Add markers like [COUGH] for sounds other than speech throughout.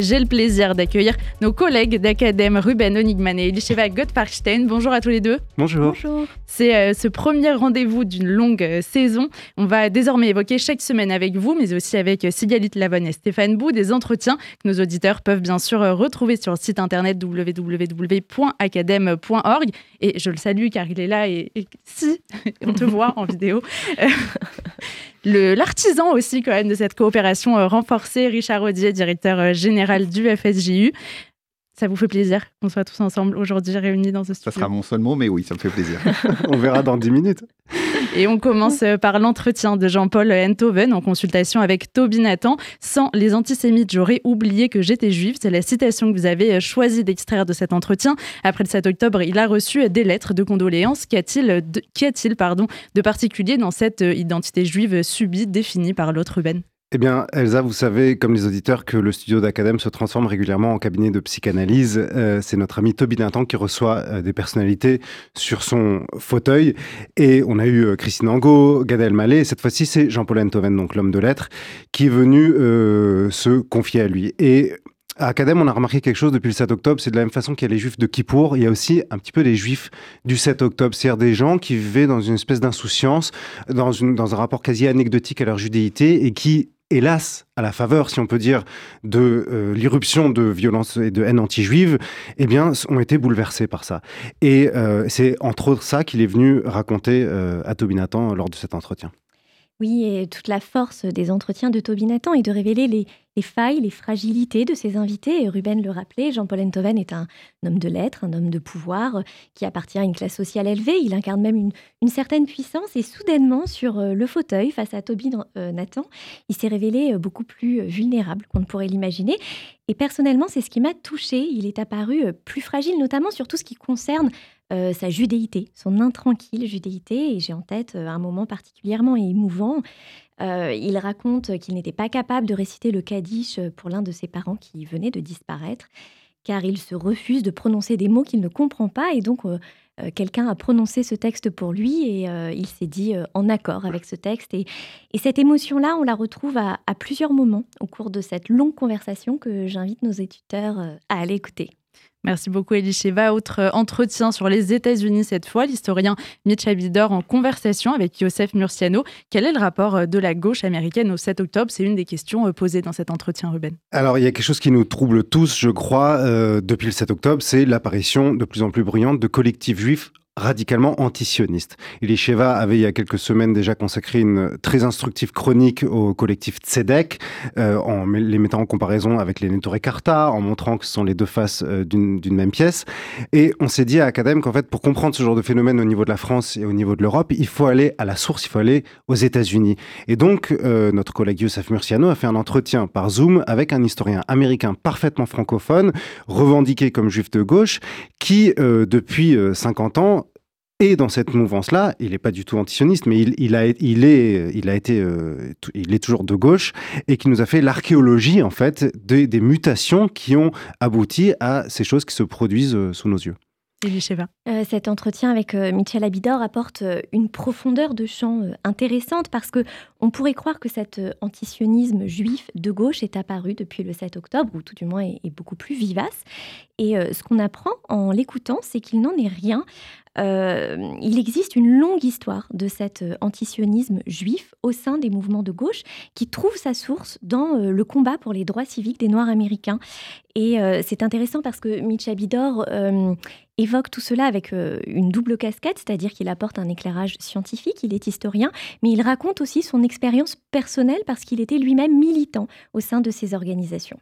J'ai le plaisir d'accueillir nos collègues d'Acadème, Ruben Onigman et Elisheva Gottparkstein. Bonjour à tous les deux. Bonjour. Bonjour. C'est euh, ce premier rendez-vous d'une longue euh, saison. On va désormais évoquer chaque semaine avec vous, mais aussi avec euh, Sigalit Lavonne et Stéphane Bou, des entretiens que nos auditeurs peuvent bien sûr retrouver sur le site internet www.academ.org. Et je le salue car il est là et, et si, [LAUGHS] on te [LAUGHS] voit en vidéo. [LAUGHS] L'artisan aussi quand même de cette coopération renforcée, Richard Audier, directeur général du FSJU. Ça vous fait plaisir qu'on soit tous ensemble aujourd'hui réunis dans ce studio Ça sera mon seul mot, mais oui, ça me fait plaisir. [LAUGHS] [LAUGHS] On verra dans 10 minutes. Et on commence par l'entretien de Jean-Paul Enthoven en consultation avec Toby Nathan. Sans les antisémites, j'aurais oublié que j'étais juif. C'est la citation que vous avez choisi d'extraire de cet entretien. Après le 7 octobre, il a reçu des lettres de condoléances. Qu'y a-t-il de, pardon, de particulier dans cette identité juive subie, définie par l'autre Ruben eh bien, Elsa, vous savez, comme les auditeurs, que le studio d'Acadème se transforme régulièrement en cabinet de psychanalyse. Euh, c'est notre ami Toby Dintan qui reçoit euh, des personnalités sur son fauteuil. Et on a eu euh, Christine Angot, Gad Elmaleh. Cette fois-ci, c'est Jean-Paul Enthoven, donc l'homme de lettres, qui est venu se confier à lui. Et à Acadème, on a remarqué quelque chose depuis le 7 octobre, c'est de la même façon qu'il y a les juifs de Kippour, il y a aussi un petit peu les juifs du 7 octobre, c'est-à-dire des gens qui vivaient dans une espèce d'insouciance, dans un rapport quasi anecdotique à leur judéité et qui hélas, à la faveur, si on peut dire, de euh, l'irruption de violence et de haine anti-juive, eh bien, ont été bouleversés par ça. Et euh, c'est entre autres ça qu'il est venu raconter euh, à Tobinatan lors de cet entretien. Oui, et toute la force des entretiens de Tobinatan est de révéler les, les failles, les fragilités de ses invités. Et Ruben le rappelait, Jean-Paul Enthoven est un, homme de lettres, un homme de pouvoir euh, qui appartient à une classe sociale élevée. Il incarne même une, certaine puissance. Et soudainement, sur euh, le fauteuil, face à Toby euh, Nathan, il s'est révélé beaucoup plus vulnérable qu'on ne pourrait l'imaginer. Et personnellement, c'est ce qui m'a touché. Il est apparu plus fragile, notamment sur tout ce qui concerne sa judéité, son intranquille judéité. Et j'ai en tête un moment particulièrement émouvant euh, il raconte qu'il n'était pas capable de réciter le Kaddish pour l'un de ses parents qui venait de disparaître, car il se refuse de prononcer des mots qu'il ne comprend pas. Et donc, euh, euh, quelqu'un a prononcé ce texte pour lui et il s'est dit en accord avec ce texte. Et, cette émotion-là, on la retrouve à, plusieurs moments au cours de cette longue conversation que j'invite nos éditeurs à aller écouter. Merci beaucoup Elisheva. Autre euh, entretien sur les États-Unis cette fois, l'historien Mitch Abidor en conversation avec Youssef Murciano. Quel est le rapport euh, de la gauche américaine au 7 octobre? C'est une des questions euh, posées dans cet entretien, Ruben. Alors il y a quelque chose qui nous trouble tous, je crois, depuis le 7 octobre, c'est l'apparition de plus en plus bruyante de collectifs juifs radicalement antisioniste. Elisheva avait il y a quelques semaines déjà consacré une très instructive chronique au collectif Tzedek, euh, en les mettant en comparaison avec les Nettore Carta, en montrant que ce sont les deux faces euh, d'une même pièce. Et on s'est dit à Academ qu'en fait, pour comprendre ce genre de phénomène au niveau de la France et au niveau de l'Europe, il faut aller à la source, il faut aller aux États-Unis. Et donc, euh, notre collègue Youssef Murciano a fait un entretien par Zoom avec un historien américain parfaitement francophone, revendiqué comme juif de gauche, qui, depuis 50 ans, et dans cette mouvance-là, il n'est pas du tout antisioniste, mais il, il, a, il, est, il a été, euh, il est toujours de gauche et qui nous a fait l'archéologie en fait des, des, mutations qui ont abouti à ces choses qui se produisent euh, sous nos yeux. Euh, cet entretien avec euh, Michel Abidor apporte euh, une profondeur de champ intéressante parce que on pourrait croire que cet antisionisme juif de gauche est apparu depuis le 7 octobre, ou tout du moins est, beaucoup plus vivace. Et ce qu'on apprend en l'écoutant, c'est qu'il n'en est rien. Il existe une longue histoire de cet antisionisme juif au sein des mouvements de gauche qui trouve sa source dans le combat pour les droits civiques des Noirs américains. Et c'est intéressant parce que Mitch Abidor évoque tout cela avec euh, une double casquette, c'est-à-dire qu'il apporte un éclairage scientifique, il est historien, mais il raconte aussi son expérience personnelle parce qu'il était lui-même militant au sein de ces organisations.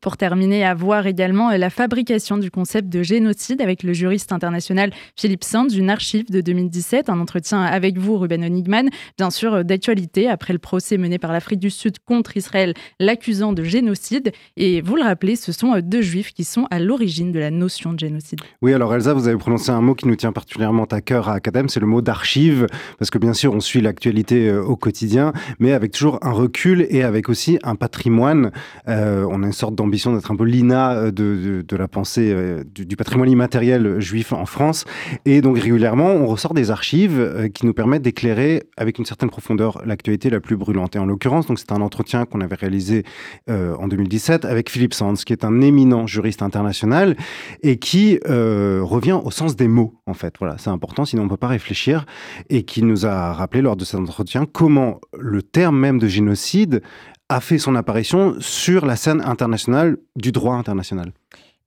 Pour terminer, à voir également la fabrication du concept de génocide avec le juriste international Philippe Sands d'une archive de 2017, un entretien avec vous, Ruben Onigman, bien sûr d'actualité après le procès mené par l'Afrique du Sud contre Israël, l'accusant de génocide. Et vous le rappelez, ce sont deux juifs qui sont à l'origine de la notion de génocide. Oui, alors Elsa, vous avez prononcé un mot qui nous tient particulièrement à cœur à Academ, c'est le mot d'archive, parce que bien sûr, on suit l'actualité euh, au quotidien, mais avec toujours un recul et avec aussi un patrimoine. Euh, on a une sorte d'ambition d'être un peu l'INA de, de, la pensée du, patrimoine immatériel juif en France. Et donc régulièrement, on ressort des archives qui nous permettent d'éclairer avec une certaine profondeur l'actualité la plus brûlante. Et en l'occurrence, donc c'est un entretien qu'on avait réalisé en 2017 avec Philippe Sands, qui est un éminent juriste international et qui revient au sens des mots, en fait. Voilà, c'est important, sinon on ne peut pas réfléchir. Et qui nous a rappelé lors de cet entretien comment le terme même de génocide a fait son apparition sur la scène internationale du droit international.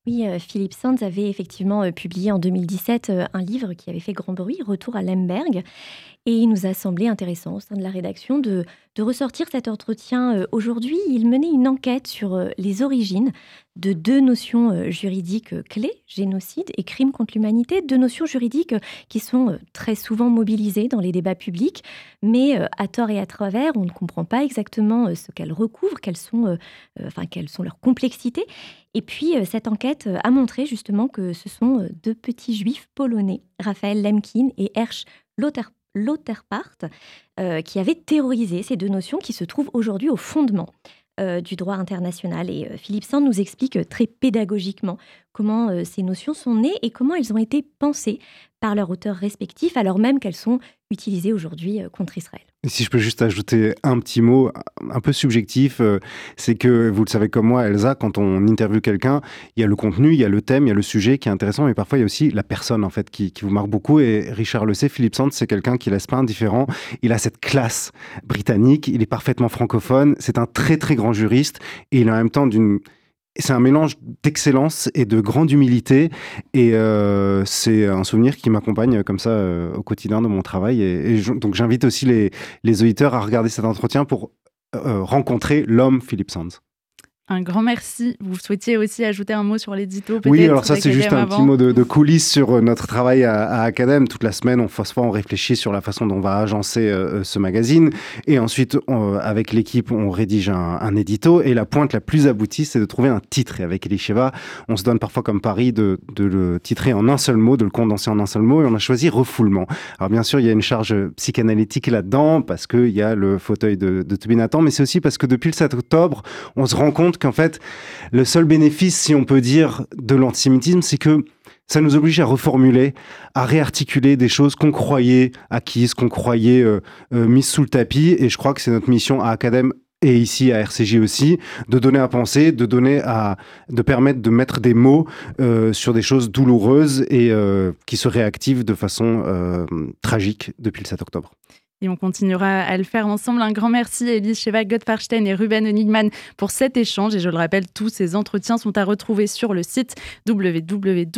Oui, euh, Philippe Sands avait effectivement euh, publié en 2017 euh, un livre qui avait fait grand bruit, Retour à Lemberg. Et il nous a semblé intéressant au sein de la rédaction de, ressortir cet entretien euh, aujourd'hui. Il menait une enquête sur euh, les origines de deux notions euh, juridiques clés, génocide et crime contre l'humanité, deux notions juridiques qui sont très souvent mobilisées dans les débats publics, mais à tort et à travers, on ne comprend pas exactement ce qu'elles recouvrent, quelles sont, leurs complexités. Et puis, cette enquête a montré justement que ce sont deux petits juifs polonais, Raphaël Lemkin et Hersch Lothar Lotherpart, euh, qui avait terrorisé ces deux notions qui se trouvent aujourd'hui au fondement euh, du droit international. Et euh, Philippe Sand nous explique très pédagogiquement comment ces notions sont nées et comment elles ont été pensées par leurs auteurs respectifs, alors même qu'elles sont utilisées aujourd'hui contre Israël. Si je peux juste ajouter un petit mot, un peu subjectif, euh, c'est que vous le savez comme moi, Elsa, quand on interviewe quelqu'un, il y a le contenu, il y a le thème, il y a le sujet qui est intéressant, mais parfois il y a aussi la personne en fait qui, vous marque beaucoup. Et Richard le sait, Philippe Sands, c'est quelqu'un qui laisse pas indifférent. Il a cette classe britannique, il est parfaitement francophone, c'est un très très grand juriste et il est en même temps d'une c'est un mélange d'excellence et de grande humilité. Et euh, c'est un souvenir qui m'accompagne comme ça euh, au quotidien de mon travail. Et, donc j'invite aussi les, auditeurs à regarder cet entretien pour euh, rencontrer l'homme Philippe Sands. Un grand merci. Vous souhaitiez aussi ajouter un mot sur l'édito Oui, alors ça c'est juste un petit mot de, coulisses sur euh, notre travail à, à Academ. Toute la semaine, on, fois, on réfléchit sur la façon dont on va agencer euh, euh, ce magazine. Et ensuite, avec l'équipe, on rédige un, édito. Et la pointe la plus aboutie, c'est de trouver un titre. Et avec Elisheva, on se donne parfois comme pari de, le titrer en un seul mot, de le condenser en un seul mot. Et on a choisi refoulement. Alors bien sûr, il y a une charge psychanalytique là-dedans, parce qu'il y a le fauteuil de, de Nathan, mais c'est aussi parce que depuis le 7 octobre, on se rend compte qu'en fait, le seul bénéfice, si on peut dire, de l'antisémitisme, c'est que ça nous oblige à reformuler, à réarticuler des choses qu'on croyait acquises, qu'on croyait euh, euh, mises sous le tapis. Et je crois que c'est notre mission à Academ et ici à RCJ aussi, de donner à penser, de donner à, de permettre de mettre des mots euh, sur des choses douloureuses et qui se réactivent de façon tragique depuis le 7 octobre. Et on continuera à le faire ensemble. Un grand merci à Elise Sheva Gottfarstein et Ruben Enigman pour cet échange. Et je le rappelle, tous ces entretiens sont à retrouver sur le site www.academ.org.